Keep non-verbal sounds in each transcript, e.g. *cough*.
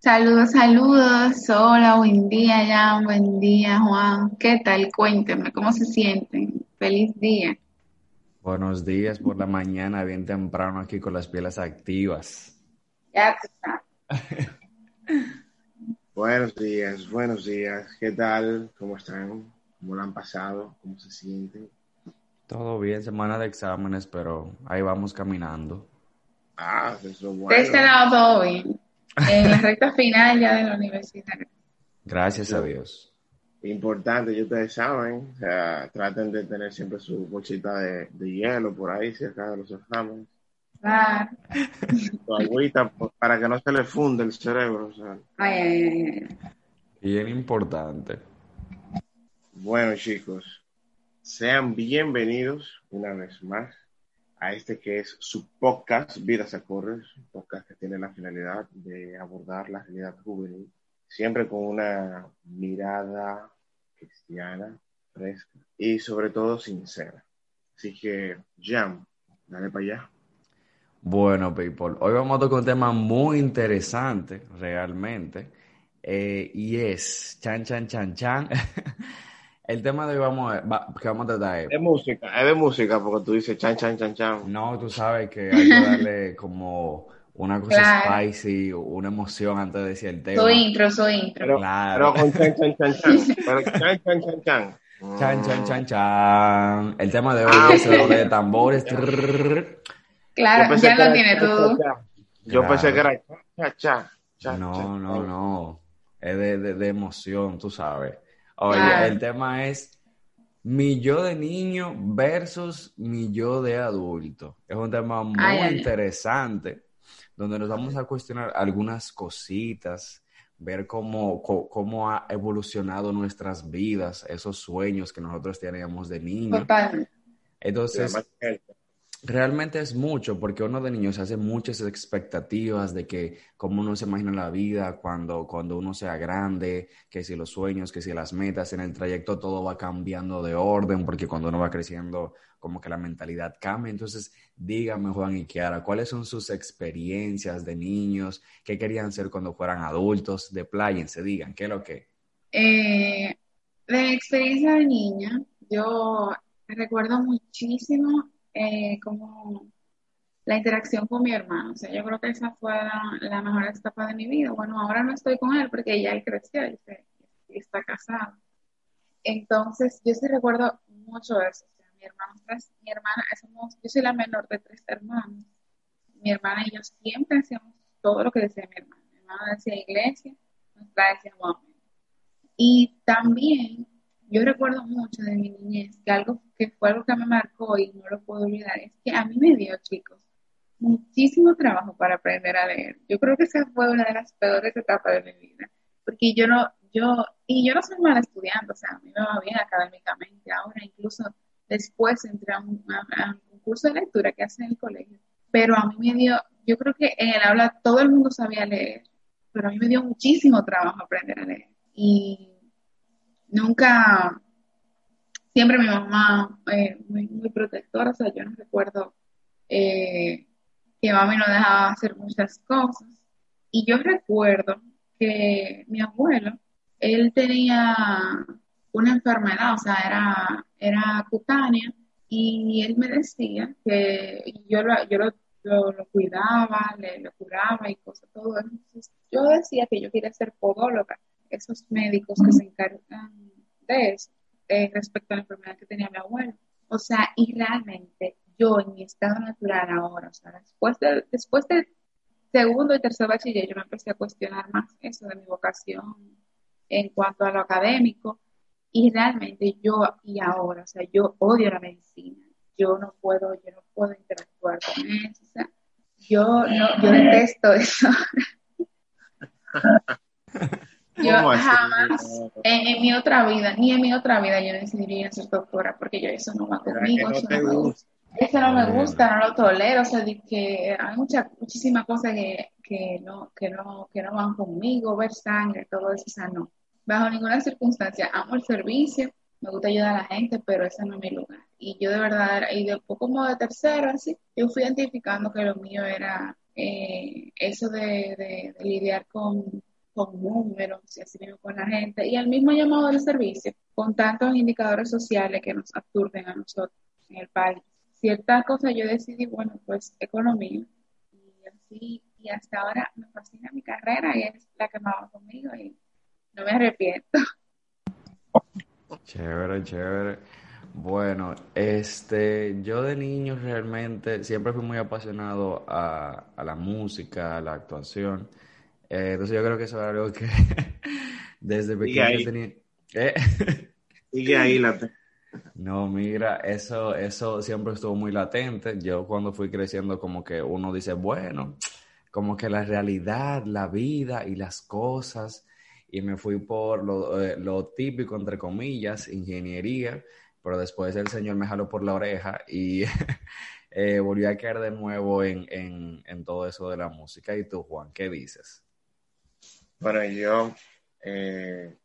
Saludos, saludos. Hola, buen día, Jan. Buen día, Juan. ¿Qué tal? Cuéntenme, ¿cómo se sienten? Feliz día. Buenos días por la mañana, bien temprano aquí con las pieles activas. Ya está. *laughs* buenos días, buenos días. ¿Qué tal? ¿Cómo están? ¿Cómo lo han pasado? ¿Cómo se sienten? Todo bien, semana de exámenes, pero ahí vamos caminando. Ah, eso es bueno. De este lado todo bien en la recta final ya de la universidad. Gracias a Dios. Importante, y ustedes saben, o sea, traten de tener siempre su bolsita de, hielo por ahí cerca de los exámenes. Claro. Su agüita para que no se le funde el cerebro. O sea. ay, ay, ay. Bien importante. Bueno, chicos, sean bienvenidos una vez más a este que es su podcast Vidas a Correr, un podcast que tiene la finalidad de abordar la realidad juvenil, siempre con una mirada cristiana, fresca y sobre todo sincera. Así que, Jam, dale para allá. Bueno, people, hoy vamos a tocar un tema muy interesante, realmente, eh, y es, chan, chan, chan, chan, *laughs* El tema de hoy vamos a, que vamos a tratar es... de música, es de música, porque tú dices chan, chan, chan, chan. No, tú sabes que hay que darle como una cosa spicy, una emoción antes de decir el tema. Su intro, su intro. Pero, claro. pero con chan, chan, chan, chan. Pero chan, chan, chan, chan. Chan, chan, chan, chan. El tema de hoy ah, es el de tambores. Claro, ya lo tiene todo. Yo pensé que era cha, cha, cha. No, no, no. Es de, de, de emoción, tú sabes. Oye, el tema es mi yo de niño versus mi yo de adulto. Es un tema muy interesante donde nos vamos a cuestionar algunas cositas, ver cómo, cómo ha evolucionado nuestras vidas, esos sueños que nosotros teníamos de niño. Entonces, realmente es mucho, porque uno de niños hace muchas expectativas de que cómo uno se imagina la vida cuando, cuando uno sea grande, que si los sueños, que si las metas, en el trayecto todo va cambiando de orden, porque cuando uno va creciendo, como que la mentalidad cambia. Entonces, dígame, Juan y Kiara, ¿cuáles son sus experiencias de niños? ¿Qué querían ser cuando fueran adultos? De se digan, ¿qué es lo que? Eh, de experiencia de niña, yo recuerdo muchísimo eh, como la interacción con mi hermano. O sea, yo creo que esa fue la, mejor etapa de mi vida. Bueno, ahora no estoy con él porque ya él creció y, está casado. Entonces, yo sí recuerdo mucho eso. O sea, mi hermano, mi hermana, somos, yo soy la menor de tres hermanos. Mi hermana y yo siempre hacíamos todo lo que decía mi hermana. Mi hermana decía iglesia, nuestra decía mamá. Y también yo recuerdo mucho de mi niñez que algo que fue algo que me marcó y no lo puedo olvidar es que a mí me dio, chicos, muchísimo trabajo para aprender a leer. Yo creo que esa fue una de las peores etapas de mi vida, porque yo no, yo, y yo no soy mala estudiante, o sea, a mí me va bien académicamente, ahora incluso después entré a un, curso de lectura que hace en el colegio, pero a mí me dio, yo creo que en el aula todo el mundo sabía leer, pero a mí me dio muchísimo trabajo aprender a leer. Y nunca, siempre mi mamá eh, muy, muy protectora, o sea, yo no recuerdo eh, que mami no dejaba hacer muchas cosas. Y yo recuerdo que mi abuelo, él tenía una enfermedad, o sea, era, era cutánea, y él me decía que yo lo, yo lo, cuidaba, le, lo curaba y cosas, todo. Entonces, yo decía que yo quería ser podóloga esos médicos que se encargan de eso eh, respecto a la enfermedad que tenía mi abuelo. O sea, y realmente yo en mi estado natural ahora, o sea, después, de, después del segundo y tercer bachiller, yo me empecé a cuestionar más eso de mi vocación en cuanto a lo académico. Y realmente yo, y ahora, o sea, yo odio la medicina. Yo no puedo, yo no puedo interactuar con eso. O sea, yo no, yo detesto eso. *laughs* *laughs* Yo jamás, en, mi otra vida, ni en mi otra vida yo decidiría ser doctora, porque yo eso no va conmigo, eso, no me gusta. eso no me gusta, no lo tolero, o sea, que hay muchas, muchísimas cosas que, que, no, que, no, que no van conmigo, ver sangre, todo eso, o sea, no. Bajo ninguna circunstancia, amo el servicio, me gusta ayudar a la gente, pero ese no es mi lugar. Y yo de verdad, y después como de tercero, así, yo fui identificando que lo mío era eh, eso de, de lidiar con con números y así mismo con la gente, y el mismo llamado del servicio, con tantos indicadores sociales que nos aturden a nosotros en el país. Cierta cosa yo decidí, bueno, pues economía, y así, y hasta ahora me fascina mi carrera y es la que me va conmigo y no me arrepiento. *laughs* Chévere, chévere. Bueno, este, yo de niño realmente siempre fui muy apasionado a, la música, a la actuación. Eh, entonces yo creo que eso es algo que *laughs* desde pequeño tenía... ¿Eh? *laughs* Sigue ahí la... No, mira, eso, eso siempre estuvo muy latente. Yo cuando fui creciendo como que uno dice, bueno, como que la realidad, la vida y las cosas, y me fui por lo, eh, lo típico, entre comillas, ingeniería pero después el Señor me jaló por la oreja y *laughs* eh, volví a caer de nuevo en, todo eso de la música. ¿Y tú, Juan, qué dices? Bueno, yo, eh,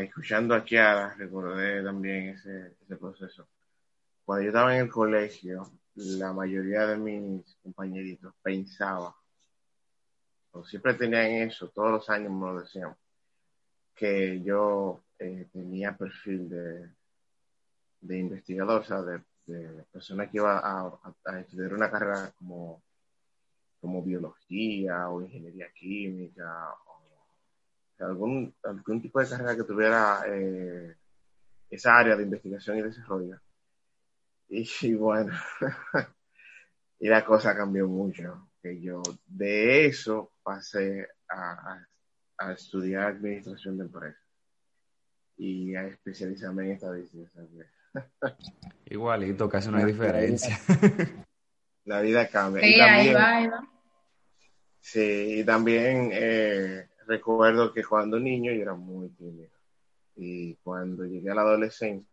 escuchando a recordé también ese, proceso. Cuando yo estaba en el colegio, la mayoría de mis compañeritos pensaba, o siempre tenían eso, todos los años me lo decían, que yo eh, tenía perfil de, de investigador, o sea, de, persona que iba a, estudiar una carrera como, como biología o ingeniería química o algún, algún tipo de carrera que tuviera eh, esa área de investigación y desarrollo. Y, *laughs* bueno, *laughs* y la cosa cambió mucho. Que yo de eso pasé a, a estudiar administración de empresas y a especializarme en estadística. Igualito, casi no hay diferencia. *laughs* La vida cambia. Sí, y también, ahí va, Sí, y también eh, recuerdo que cuando niño yo era muy tímido. Y cuando llegué a la adolescencia,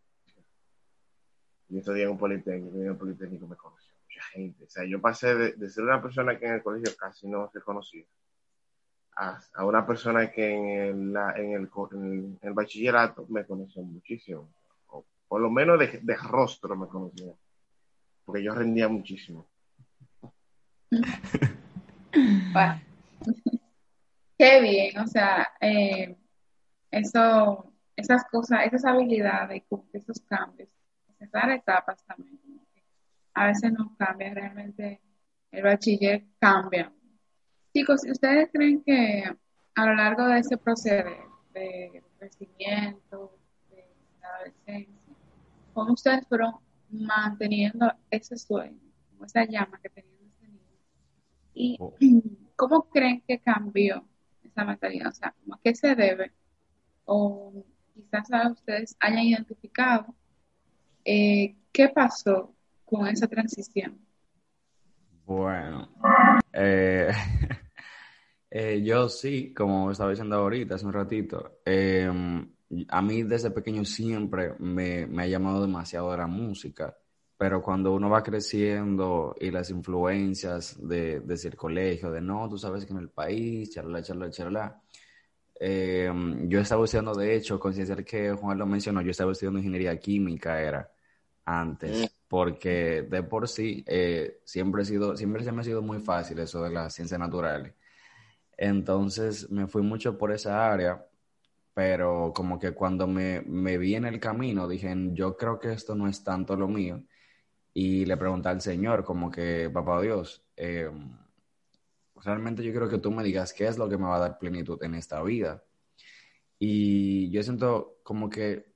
yo estudié en un politécnico, en un politécnico me conoció mucha gente. O sea, yo pasé de, de ser una persona que en el colegio casi no se conocía a, una persona que en el, en, el, bachillerato me conoció muchísimo, o por lo menos de, rostro me conocía, porque yo rendía muchísimo. *laughs* Qué bien, o sea, eh, eso, esas cosas, esas habilidades, esos cambios, esas etapas también, a veces no cambia, realmente el bachiller cambia Chicos, ¿ustedes creen que a lo largo de ese proceso de crecimiento, de adolescencia, cómo ustedes fueron manteniendo ese sueño, esa llama que tenían? ¿Y oh. cómo creen que cambió esa mentalidad? O sea, ¿a qué se debe? O quizás ustedes hayan identificado eh, qué pasó con esa transición. Bueno, eh, *laughs* eh, yo sí, como estaba diciendo ahorita, hace un ratito, em, a mí desde pequeño siempre me, ha llamado demasiado la música, pero cuando uno va creciendo y las influencias de, el colegio, de no, tú sabes que en el país, charla, charla, charla, em, yo estaba estudiando, de hecho, concienciar que Juan lo mencionó, yo estaba estudiando ingeniería química, era antes. Mm porque de por sí eh, siempre, he sido, siempre se me ha sido muy fácil eso de las ciencias naturales. Entonces me fui mucho por esa área, pero como que cuando me, vi en el camino dije, yo creo que esto no es tanto lo mío. Y le pregunté al Señor, como que, papá Dios, em, realmente yo quiero que tú me digas qué es lo que me va a dar plenitud en esta vida. Y yo siento como que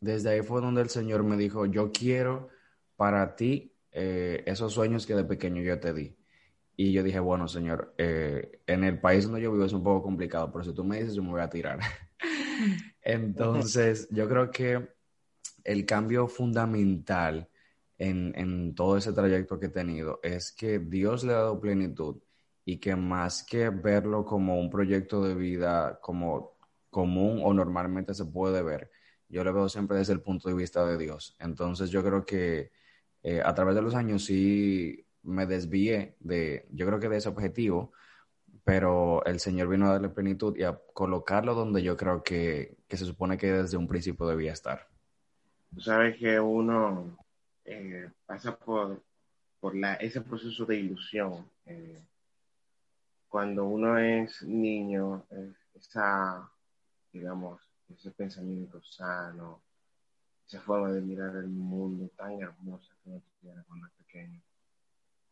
desde ahí fue donde el Señor me dijo, yo quiero para ti eh, esos sueños que de pequeño yo te di. Y yo dije, bueno, señor, eh, en el país donde yo vivo es un poco complicado, pero si tú me dices, yo me voy a tirar. *laughs* Entonces, yo creo que el cambio fundamental en, todo ese trayecto que he tenido es que Dios le ha dado plenitud y que más que verlo como un proyecto de vida como común o normalmente se puede ver, yo lo veo siempre desde el punto de vista de Dios. Entonces, yo creo que eh, a través de los años sí me desvié de, yo creo que de ese objetivo, pero el Señor vino a darle plenitud y a colocarlo donde yo creo que, se supone que desde un principio debía estar. Sabes que uno eh, pasa por, por la, ese proceso de ilusión. Eh, cuando uno es niño, esa, digamos, ese pensamiento sano, esa forma de mirar el mundo tan hermosa que uno tiene cuando es pequeño,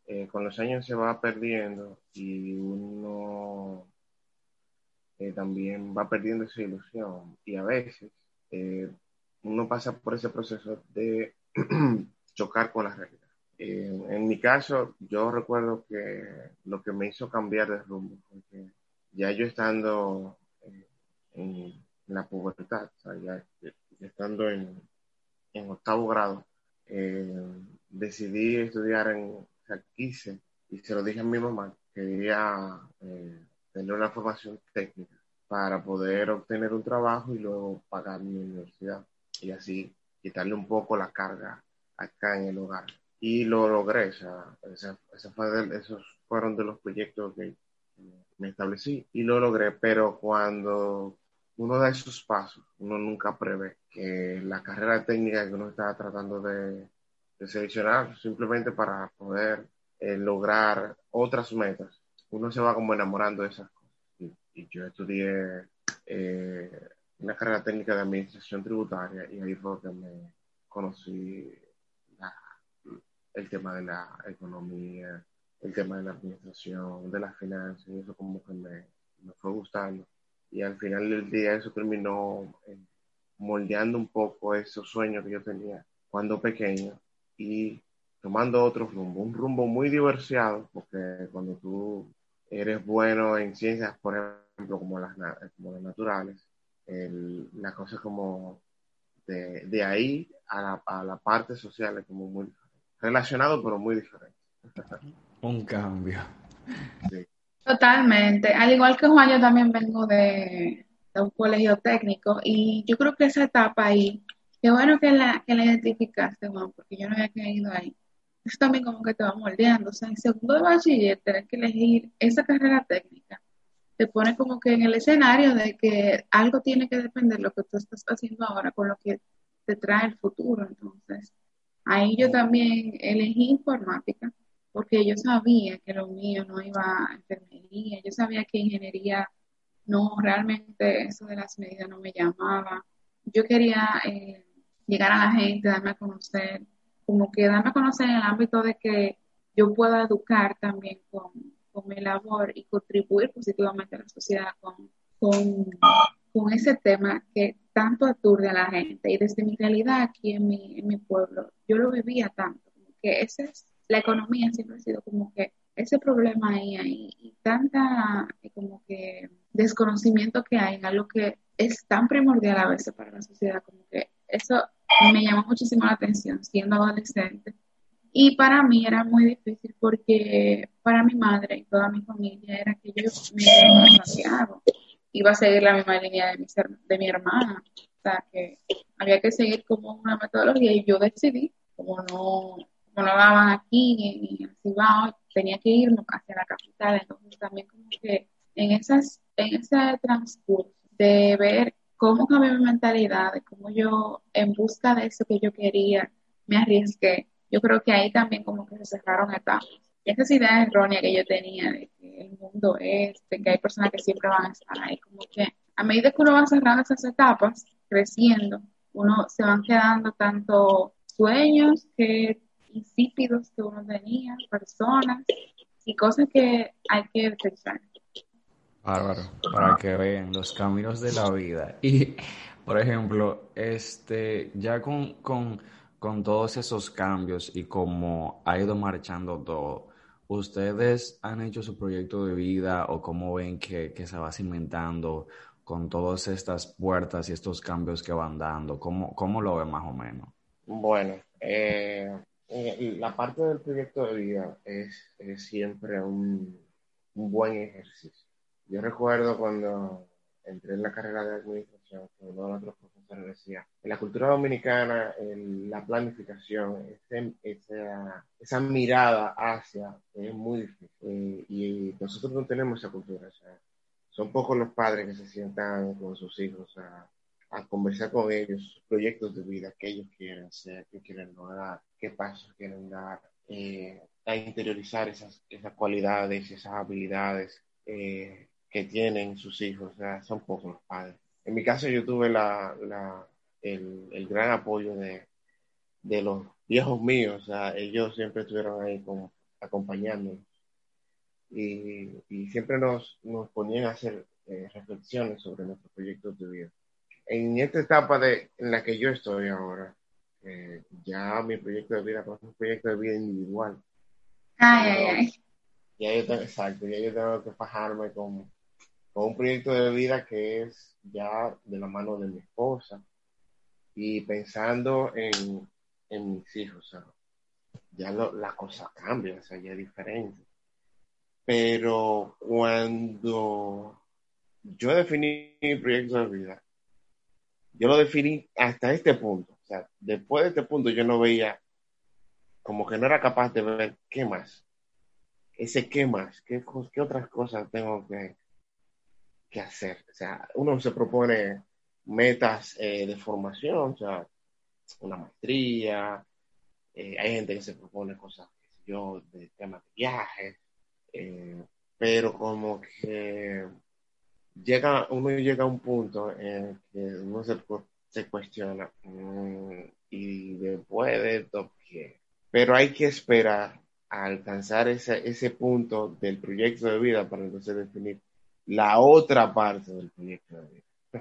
eh, con los años se va perdiendo y uno eh, también va perdiendo esa ilusión y a veces eh, uno pasa por ese proceso de *clears throat* chocar con la realidad. en mi caso, yo recuerdo que lo que me hizo cambiar de rumbo fue que ya yo estando en, la pubertad, o sea, ya, estando en, octavo grado, decidí estudiar en, sea, quise, y se lo dije a mi mamá, quería eh, tener una formación técnica para poder obtener un trabajo y luego pagar mi universidad y así quitarle un poco la carga acá en el hogar. Y lo logré, o sea, esos fueron de los proyectos que me establecí y lo logré, pero cuando uno da esos pasos, uno nunca prevé que la carrera técnica que uno está tratando de, de seleccionar simplemente para poder eh, lograr otras metas. Uno se va como enamorando de esas cosas. Y, yo estudié eh, una carrera técnica de administración tributaria y ahí fue que me conocí el tema de la economía, el tema de la administración, de las finanzas, y eso como que me, me fue gustando. Y al final del día eso terminó eh, moldeando un poco esos sueños que yo tenía cuando pequeño y tomando otro rumbo, un rumbo muy diversiado, porque cuando tú eres bueno en ciencias, por ejemplo, como las, como las naturales, la cosa es como de, de ahí a la, a la, parte social es como muy relacionado, pero muy diferente. un cambio. Totalmente. Al igual que Juan, yo también vengo de, de, un colegio técnico y yo creo que esa etapa ahí Qué bueno que la, que la identificaste, Juan, porque yo no había caído ahí. Eso también como que te va moldeando. O sea, en segundo de bachiller, tener que elegir esa carrera técnica, te pone como que en el escenario de que algo tiene que depender de lo que tú estás haciendo ahora con lo que te trae el futuro. Entonces, ahí yo también elegí informática porque yo sabía que lo mío no iba a enfermería, yo sabía que ingeniería no, realmente eso de las medidas no me llamaba. Yo quería eh, llegar a la gente, darme a conocer, como que darme a conocer en el ámbito de que yo pueda educar también con, mi labor y contribuir positivamente a la sociedad con, con, ese tema que tanto aturde a la gente. Y desde mi realidad aquí en mi, en mi pueblo, yo lo vivía tanto, que esa es, la economía siempre ha sido como que ese problema ahí, y tanta como que desconocimiento que hay en algo que es tan primordial a veces para la sociedad, como que eso me llamó muchísimo la atención siendo adolescente. Y para mí era muy difícil porque para mi madre y toda mi familia era que yo me iba a. Iba a seguir la misma línea de mi, de mi hermana. O sea, que había que seguir como una metodología y yo decidí, como no, como no daban aquí ni, en tenía que irme hacia la capital. Entonces también como que en, esas, en ese transcurso de ver cómo cambió mi mentalidad, de cómo yo, en busca de eso que yo quería, me arriesgué. Yo creo que ahí también como que se cerraron etapas. Y esa idea errónea que yo tenía de que el mundo es, de que hay personas que siempre van a estar ahí, como que a medida que uno va cerrando esas etapas, creciendo, uno se van quedando tanto sueños que insípidos que uno tenía, personas y cosas que hay que pensar. Bárbaro, para que vean los caminos de la vida. Y, por ejemplo, este, ya con, con, con todos esos cambios y cómo ha ido marchando todo, ¿ustedes han hecho su proyecto de vida o cómo ven que, que se va cimentando con todas estas puertas y estos cambios que van dando? ¿Cómo, cómo lo ven más o menos? Bueno, eh, la parte del proyecto de vida es, es siempre un, un buen ejercicio yo recuerdo cuando entré en la carrera de administración, uno de en la cultura dominicana, la planificación, esa, esa, mirada hacia es muy difícil. Eh, y nosotros no tenemos esa cultura. son pocos los padres que se sientan con sus hijos a, conversar con ellos, proyectos de vida, qué ellos quieren hacer, qué quieren lograr, qué pasos quieren dar, eh, a interiorizar esas, esas cualidades, esas habilidades eh, que tienen sus hijos, son pocos los padres. En mi caso yo tuve la, el, gran apoyo de, los viejos míos, o sea, ellos siempre estuvieron ahí como acompañándonos y, siempre nos, nos, ponían a hacer eh, reflexiones sobre nuestros proyectos de vida. En esta etapa de, en la que yo estoy ahora, eh, ya mi proyecto de vida es un proyecto de vida individual. Ay, ay, ay. Ya yo tengo, exacto, ya yo tengo que fajarme con, con un proyecto de vida que es ya de la mano de mi esposa y pensando en, en mis hijos, ya la cosa cambia, o sea, ya es diferente. Pero cuando yo definí mi proyecto de vida, yo lo definí hasta este punto. O sea, después de este punto yo no veía, como que no era capaz de ver qué más. Ese qué más, qué, qué otras cosas tengo que, que hacer. O sea, uno se propone metas eh, de formación, o sea, una maestría, eh, hay gente que se propone cosas, yo, de temas viajes, eh, pero como que llega, uno llega a un punto en que uno se, se cuestiona mm, y después de esto, Pero hay que esperar a alcanzar ese, ese punto del proyecto de vida para entonces definir la otra parte del proyecto de *laughs*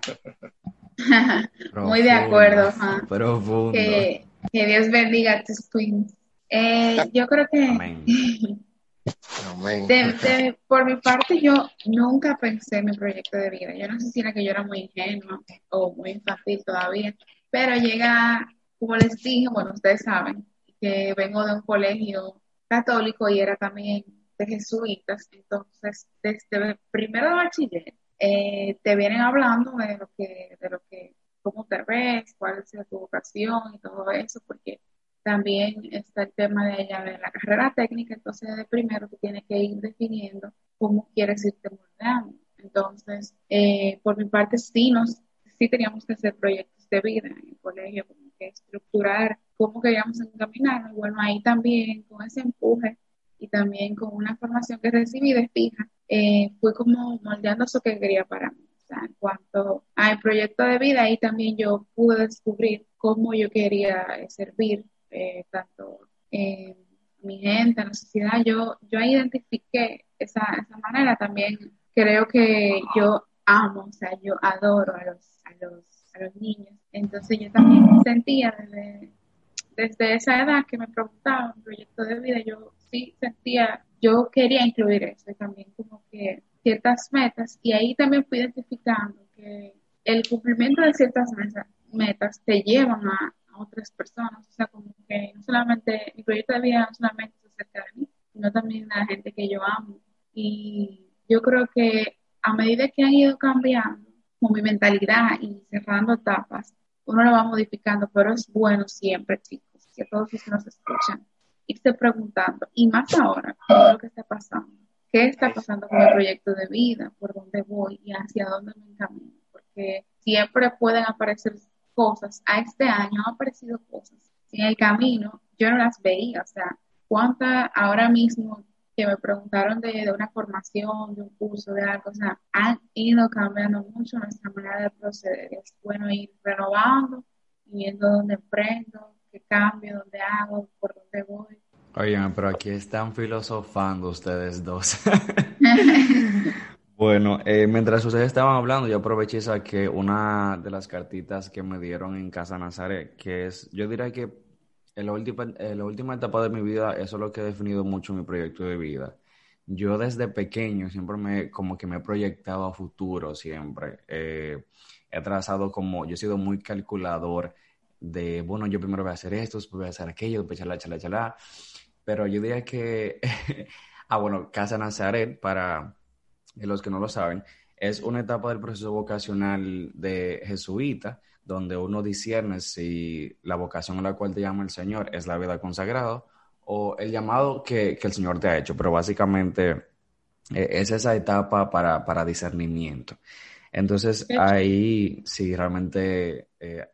vida. Muy de acuerdo, Profundo. Que, que, Dios bendiga a tus twins. Eh, yo creo que *laughs* por mi parte, yo nunca pensé en mi proyecto de vida. Yo no sé si era que yo era muy ingenua o muy infantil todavía, pero llega, como les dije, bueno, ustedes saben que vengo de un colegio católico y era también de jesuitas, entonces desde primero de bachiller eh, te vienen hablando de lo que, de lo que, cómo te ves, cuál es tu vocación y todo eso, porque también está el tema de ella de la carrera técnica, entonces de primero tú tienes que ir definiendo cómo quieres irte moldeando. Entonces, eh, por mi parte, sí, nos, sí teníamos que hacer proyectos de vida en el colegio, como que estructurar cómo queríamos encaminarnos. Bueno, ahí también con ese empuje y también con una formación que recibí de fija, eh, fui como moldeando eso que quería para mí. O sea, en cuanto al proyecto de vida, ahí también yo pude descubrir cómo yo quería servir eh, tanto en mi gente, en la sociedad, yo, yo identifiqué esa, esa manera también. Creo que yo amo, o sea, yo adoro a los, a los, a los niños. Entonces yo también sentía desde, desde esa edad que me preguntaba un proyecto de vida, yo sí sentía, yo quería incluir eso también como que ciertas metas y ahí también fui identificando que el cumplimiento de ciertas metas te llevan a, otras personas, o sea, como que no solamente, mi proyecto de vida no solamente se acerca de mí, sino también de la gente que yo amo. Y yo creo que a medida que han ido cambiando como mi mentalidad y cerrando etapas, uno lo va modificando, pero es bueno siempre, chicos, que todos nos escuchan, irse preguntando, y más ahora, ¿qué es lo que está pasando? ¿Qué está pasando con el proyecto de vida? ¿Por dónde voy y hacia dónde me encamino? Porque siempre pueden aparecer cosas, a este año han aparecido cosas en el camino, yo no las veía, o sea, cuántas ahora mismo que me preguntaron de, una formación, de un curso, de algo, o sea, han ido cambiando mucho nuestra manera de proceder. Es bueno ir renovando, viendo dónde emprendo, qué cambio, dónde hago, por dónde voy. Oigan, pero aquí están filosofando ustedes dos. *laughs* Bueno, eh, mientras ustedes estaban hablando, yo aproveché y saqué una de las cartitas que me dieron en Casa Nazaret, que es, yo diría que en la última, en la última etapa de mi vida, eso es lo que ha definido mucho mi proyecto de vida. Yo desde pequeño siempre me, como que me he proyectado a futuro, siempre. Eh, he trazado como, yo he sido muy calculador de, bueno, yo primero voy a hacer esto, después voy a hacer aquello, después chala, chala, chala. Pero yo diría que, *laughs* ah, bueno, Casa Nazaret, para los que no lo saben, es una etapa del proceso vocacional de jesuita, donde uno discierne si la vocación a la cual te llama el Señor es la vida consagrada o el llamado que, el Señor te ha hecho, pero básicamente eh, es esa etapa para, discernimiento. Entonces ahí sí, realmente eh,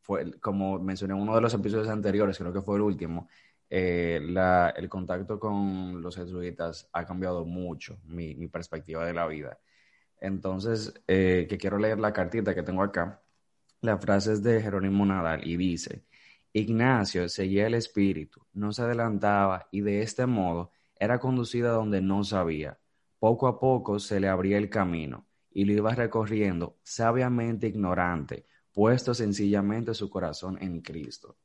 fue, como mencioné en uno de los episodios anteriores, creo que fue el último, eh, el contacto con los jesuitas ha cambiado mucho mi, perspectiva de la vida. Entonces, eh, que quiero leer la cartita que tengo acá. La frase es de Jerónimo Nadal y dice, Ignacio seguía el espíritu, no se adelantaba y de este modo era conducida donde no sabía. Poco a poco se le abría el camino y lo iba recorriendo sabiamente ignorante, puesto sencillamente su corazón en Cristo.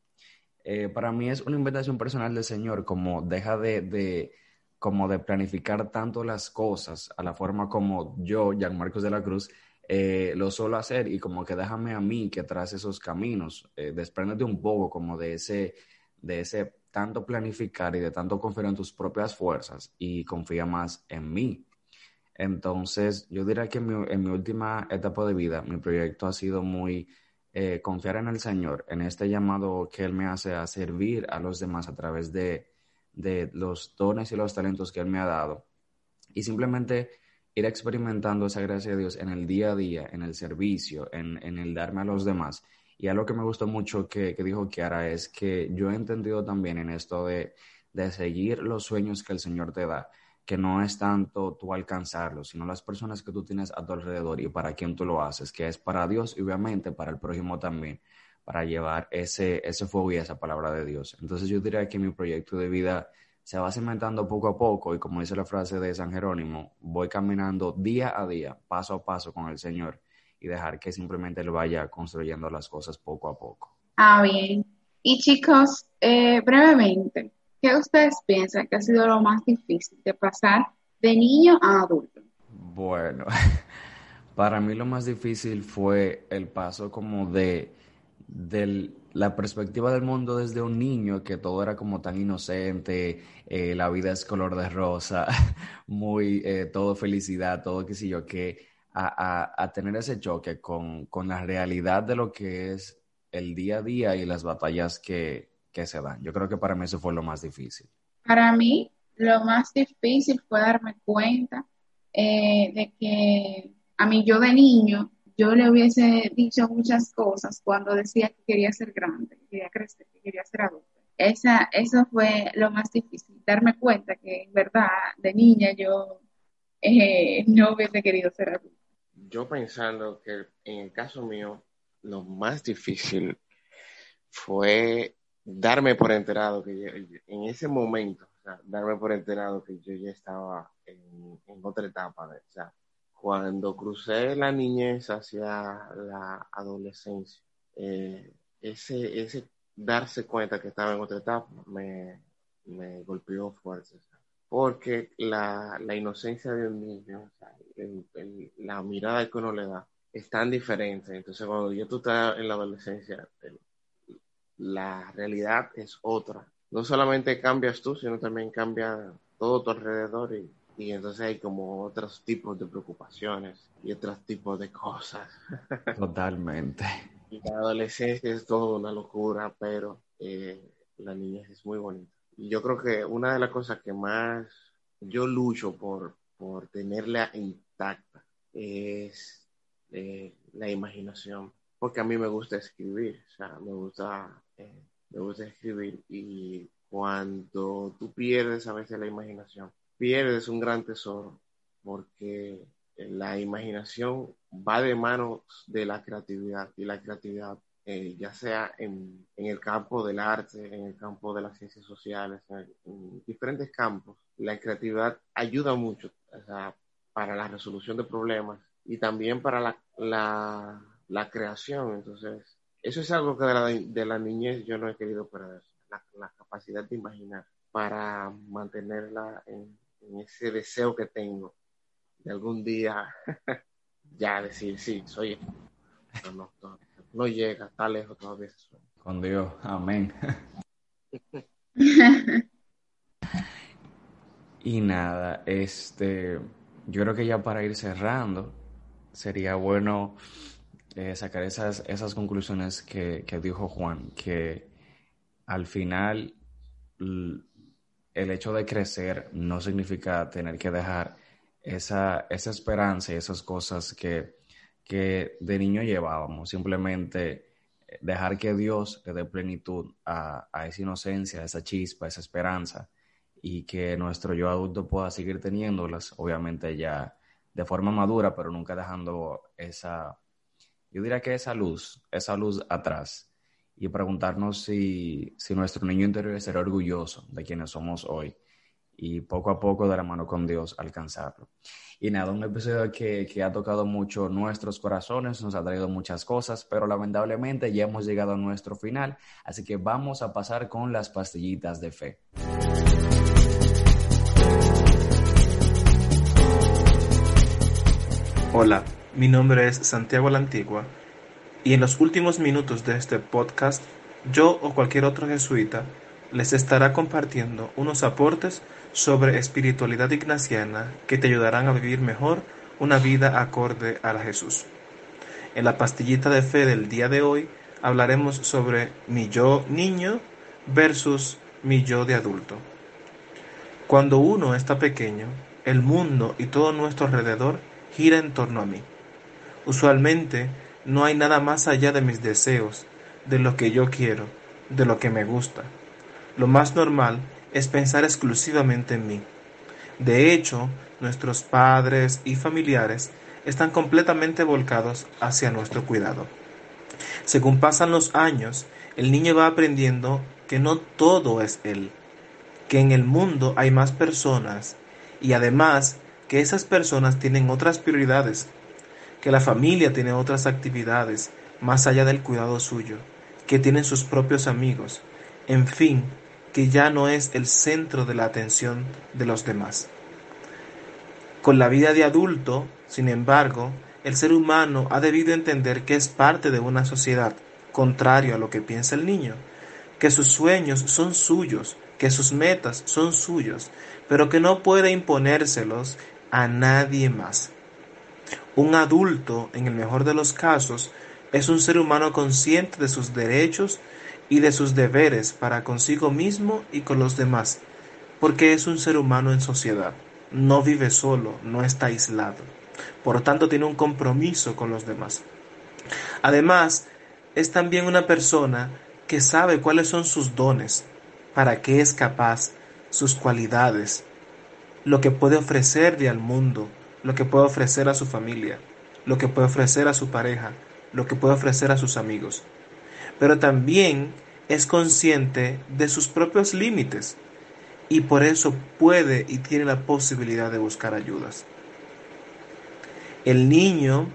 Eh, para mí es una invitación personal del Señor, como deja de, como de planificar tanto las cosas a la forma como yo, Jan Marcos de la Cruz, eh, lo suelo hacer y como que déjame a mí que tras esos caminos, eh, despréndete un poco como de ese, de ese tanto planificar y de tanto confiar en tus propias fuerzas y confía más en mí. Entonces, yo diría que en mi, en mi última etapa de vida, mi proyecto ha sido muy eh, confiar en el Señor, en este llamado que Él me hace a servir a los demás a través de, los dones y los talentos que Él me ha dado. Y simplemente ir experimentando esa gracia de Dios en el día a día, en el servicio, en, el darme a los demás. Y algo que me gustó mucho que, que, dijo Kiara es que yo he entendido también en esto de, de seguir los sueños que el Señor te da que no es tanto tú alcanzarlo, sino las personas que tú tienes a tu alrededor y para quién tú lo haces, que es para Dios y obviamente para el prójimo también, para llevar ese, ese fuego y esa palabra de Dios. Entonces yo diría que mi proyecto de vida se va cimentando poco a poco y como dice la frase de San Jerónimo, voy caminando día a día, paso a paso con el Señor y dejar que simplemente Él vaya construyendo las cosas poco a poco. Ah, bien. Y chicos, eh, brevemente, ¿Qué ustedes piensan que ha sido lo más difícil de pasar de niño a adulto? Bueno, *laughs* para mí lo más difícil fue el paso como de, la perspectiva del mundo desde un niño, que todo era como tan inocente, eh, la vida es color de rosa, *laughs* muy, eh, todo felicidad, todo qué sé yo, que a, tener ese choque con, con la realidad de lo que es el día a día y las batallas que, que se dan. Yo creo que para mí eso fue lo más difícil. Para mí, lo más difícil fue darme cuenta eh, de que a mí yo de niño, yo le hubiese dicho muchas cosas cuando decía que quería ser grande, que quería crecer, que quería ser adulto. Esa, eso fue lo más difícil, darme cuenta que en verdad de niña yo eh, no hubiese querido ser adulto. Yo pensando que en el caso mío, lo más difícil fue darme por enterado que en ese momento, darme por enterado que yo ya estaba en, otra etapa, o sea, cuando crucé la niñez hacia la adolescencia, eh, ese, ese darse cuenta que estaba en otra etapa me, me golpeó fuerte, porque la, la, inocencia de un niño, la mirada que uno le da, es tan diferente. Entonces, cuando yo tú estás en la adolescencia, la realidad es otra. No solamente cambias tú, sino también cambia todo tu alrededor y, entonces hay como otros tipos de preocupaciones y otros tipos de cosas. *laughs* Totalmente. y la adolescencia es toda una locura, pero eh, la niñez es muy bonita. Y yo creo que una de las cosas que más yo lucho por, por tenerla intacta es eh, la imaginación porque a mí me gusta escribir, o sea, me gusta, eh, me gusta escribir y cuando tú pierdes a veces la imaginación, pierdes un gran tesoro porque la imaginación va de manos de la creatividad y la creatividad, eh, ya sea en, en, el campo del arte, en el campo de las ciencias sociales, en, diferentes campos, la creatividad ayuda mucho para la resolución de problemas y también para la, la la creación. Entonces, eso es algo que de la, de la niñez yo no he querido perder, la, capacidad de imaginar para mantenerla en, ese deseo que tengo de algún día *laughs* ya decir, sí, soy no, no, llega, está lejos todavía. Con Dios, amén. *laughs* y nada, este, yo creo que ya para ir cerrando, sería bueno eh, sacar esas, esas conclusiones que, dijo Juan, que al final el hecho de crecer no significa tener que dejar esa, esa esperanza y esas cosas que, que de niño llevábamos. Simplemente dejar que Dios le dé plenitud a, a esa inocencia, a esa chispa, a esa esperanza y que nuestro yo adulto pueda seguir teniéndolas, obviamente ya de forma madura, pero nunca dejando esa, yo diría que esa luz, esa luz atrás y preguntarnos si, si nuestro niño interior será orgulloso de quienes somos hoy y poco a poco de la mano con Dios alcanzarlo. Y nada, un episodio que, que, ha tocado mucho nuestros corazones, nos ha traído muchas cosas, pero lamentablemente ya hemos llegado a nuestro final, así que vamos a pasar con las pastillitas de fe. Hola, mi nombre es Santiago La Antigua y en los últimos minutos de este podcast, yo o cualquier otro jesuita les estará compartiendo unos aportes sobre espiritualidad ignaciana que te ayudarán a vivir mejor una vida acorde a la Jesús. En la pastillita de fe del día de hoy hablaremos sobre mi yo niño versus mi yo de adulto. Cuando uno está pequeño, el mundo y todo nuestro alrededor gira en torno a mí. Usualmente no hay nada más allá de mis deseos, de lo que yo quiero, de lo que me gusta. Lo más normal es pensar exclusivamente en mí. De hecho, nuestros padres y familiares están completamente volcados hacia nuestro cuidado. Según pasan los años, el niño va aprendiendo que no todo es él, que en el mundo hay más personas y además que esas personas tienen otras prioridades, que la familia tiene otras actividades más allá del cuidado suyo, que tienen sus propios amigos, en fin, que ya no es el centro de la atención de los demás. Con la vida de adulto, sin embargo, el ser humano ha debido entender que es parte de una sociedad, contrario a lo que piensa el niño, que sus sueños son suyos, que sus metas son suyos, pero que no puede imponérselos a nadie más. Un adulto, en el mejor de los casos, es un ser humano consciente de sus derechos y de sus deberes para consigo mismo y con los demás, porque es un ser humano en sociedad, no vive solo, no está aislado, por tanto tiene un compromiso con los demás. Además, es también una persona que sabe cuáles son sus dones, para qué es capaz, sus cualidades, lo que puede ofrecerle al mundo, lo que puede ofrecer a su familia, lo que puede ofrecer a su pareja, lo que puede ofrecer a sus amigos. Pero también es consciente de sus propios límites y por eso puede y tiene la posibilidad de buscar ayudas. El niño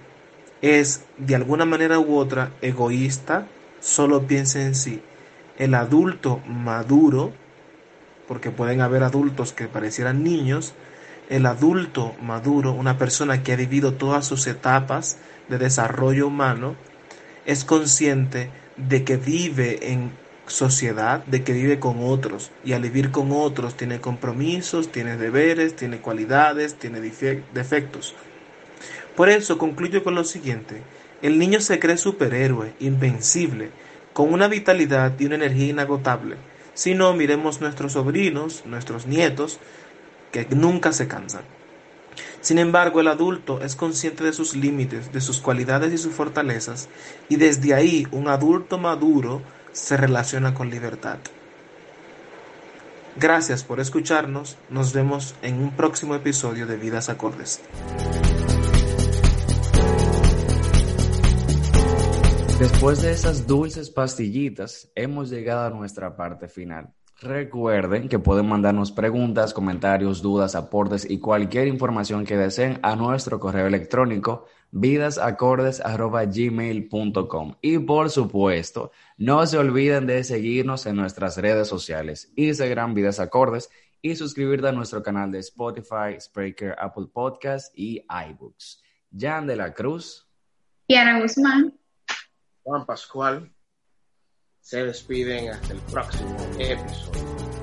es de alguna manera u otra egoísta, solo piensa en sí. El adulto maduro porque pueden haber adultos que parecieran niños, el adulto maduro, una persona que ha vivido todas sus etapas de desarrollo humano, es consciente de que vive en sociedad, de que vive con otros, y al vivir con otros tiene compromisos, tiene deberes, tiene cualidades, tiene defectos. Por eso concluyo con lo siguiente, el niño se cree superhéroe, invencible, con una vitalidad y una energía inagotable, si no, miremos nuestros sobrinos, nuestros nietos, que nunca se cansan. Sin embargo, el adulto es consciente de sus límites, de sus cualidades y sus fortalezas, y desde ahí un adulto maduro se relaciona con libertad. Gracias por escucharnos, nos vemos en un próximo episodio de Vidas Acordes. Después de esas dulces pastillitas, hemos llegado a nuestra parte final. Recuerden que pueden mandarnos preguntas, comentarios, dudas, aportes y cualquier información que deseen a nuestro correo electrónico vidasacordes.gmail.com Y por supuesto, no se olviden de seguirnos en nuestras redes sociales, Instagram Vidas Acordes y suscribirte a nuestro canal de Spotify, Spreaker, Apple Podcasts y iBooks. Jan de la Cruz. Y Ana Guzmán. Juan Pascual se despiden hasta el próximo episodio.